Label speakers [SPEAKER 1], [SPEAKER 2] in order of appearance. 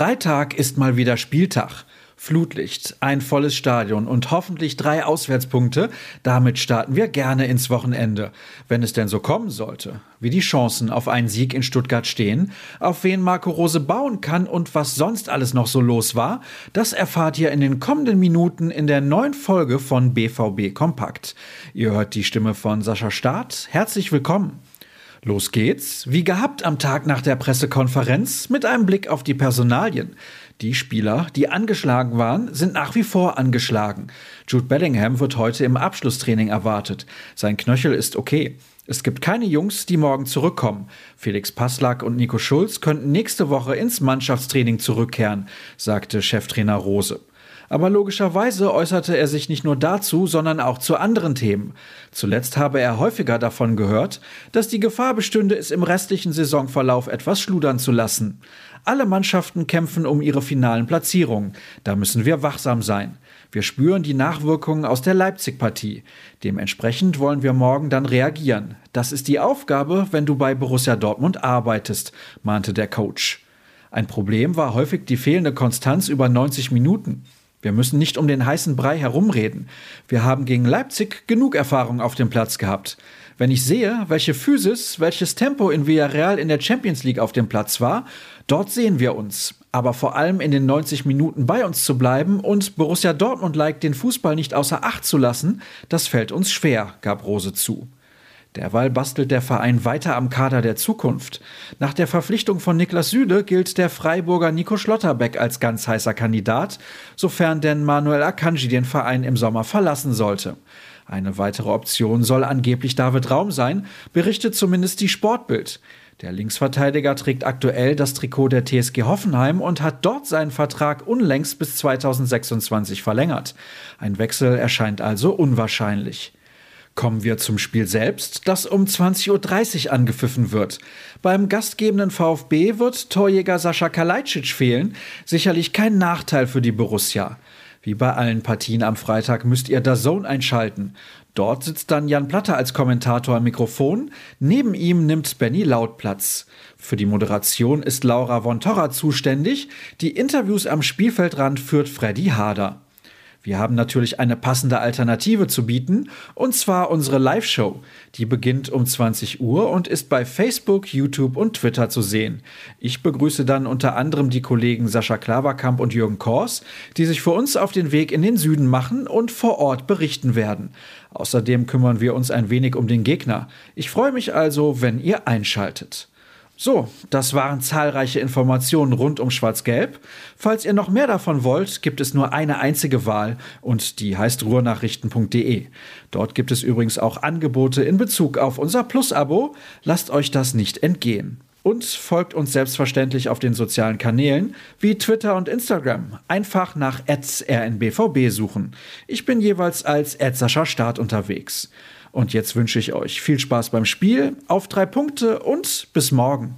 [SPEAKER 1] Freitag ist mal wieder Spieltag. Flutlicht, ein volles Stadion und hoffentlich drei Auswärtspunkte. Damit starten wir gerne ins Wochenende, wenn es denn so kommen sollte. Wie die Chancen auf einen Sieg in Stuttgart stehen, auf wen Marco Rose bauen kann und was sonst alles noch so los war, das erfahrt ihr in den kommenden Minuten in der neuen Folge von BVB Kompakt. Ihr hört die Stimme von Sascha Staat. Herzlich willkommen. Los geht's, wie gehabt am Tag nach der Pressekonferenz, mit einem Blick auf die Personalien. Die Spieler, die angeschlagen waren, sind nach wie vor angeschlagen. Jude Bellingham wird heute im Abschlusstraining erwartet. Sein Knöchel ist okay. Es gibt keine Jungs, die morgen zurückkommen. Felix Passlack und Nico Schulz könnten nächste Woche ins Mannschaftstraining zurückkehren, sagte Cheftrainer Rose. Aber logischerweise äußerte er sich nicht nur dazu, sondern auch zu anderen Themen. Zuletzt habe er häufiger davon gehört, dass die Gefahr bestünde, es im restlichen Saisonverlauf etwas schludern zu lassen. Alle Mannschaften kämpfen um ihre finalen Platzierungen. Da müssen wir wachsam sein. Wir spüren die Nachwirkungen aus der Leipzig-Partie. Dementsprechend wollen wir morgen dann reagieren. Das ist die Aufgabe, wenn du bei Borussia Dortmund arbeitest, mahnte der Coach. Ein Problem war häufig die fehlende Konstanz über 90 Minuten. Wir müssen nicht um den heißen Brei herumreden. Wir haben gegen Leipzig genug Erfahrung auf dem Platz gehabt. Wenn ich sehe, welche Physis, welches Tempo in Villarreal in der Champions League auf dem Platz war, dort sehen wir uns. Aber vor allem in den 90 Minuten bei uns zu bleiben und Borussia Dortmund-like den Fußball nicht außer Acht zu lassen, das fällt uns schwer, gab Rose zu. Derweil bastelt der Verein weiter am Kader der Zukunft. Nach der Verpflichtung von Niklas Süle gilt der Freiburger Nico Schlotterbeck als ganz heißer Kandidat, sofern denn Manuel Akanji den Verein im Sommer verlassen sollte. Eine weitere Option soll angeblich David Raum sein, berichtet zumindest die Sportbild. Der Linksverteidiger trägt aktuell das Trikot der TSG Hoffenheim und hat dort seinen Vertrag unlängst bis 2026 verlängert. Ein Wechsel erscheint also unwahrscheinlich. Kommen wir zum Spiel selbst, das um 20.30 Uhr angepfiffen wird. Beim gastgebenden VfB wird Torjäger Sascha Kalajdzic fehlen, sicherlich kein Nachteil für die Borussia. Wie bei allen Partien am Freitag müsst ihr das Zone einschalten. Dort sitzt dann Jan Platter als Kommentator am Mikrofon. Neben ihm nimmt Benny Laut Platz. Für die Moderation ist Laura von Torra zuständig. Die Interviews am Spielfeldrand führt Freddy Hader. Wir haben natürlich eine passende Alternative zu bieten, und zwar unsere Live-Show. Die beginnt um 20 Uhr und ist bei Facebook, YouTube und Twitter zu sehen. Ich begrüße dann unter anderem die Kollegen Sascha Klaverkamp und Jürgen Kors, die sich für uns auf den Weg in den Süden machen und vor Ort berichten werden. Außerdem kümmern wir uns ein wenig um den Gegner. Ich freue mich also, wenn ihr einschaltet. So, das waren zahlreiche Informationen rund um Schwarz-Gelb. Falls ihr noch mehr davon wollt, gibt es nur eine einzige Wahl und die heißt ruhrnachrichten.de. Dort gibt es übrigens auch Angebote in Bezug auf unser Plus-Abo. Lasst euch das nicht entgehen. Und folgt uns selbstverständlich auf den sozialen Kanälen wie Twitter und Instagram. Einfach nach rnbvb suchen. Ich bin jeweils als Sascha Start unterwegs. Und jetzt wünsche ich euch viel Spaß beim Spiel, auf drei Punkte und bis morgen.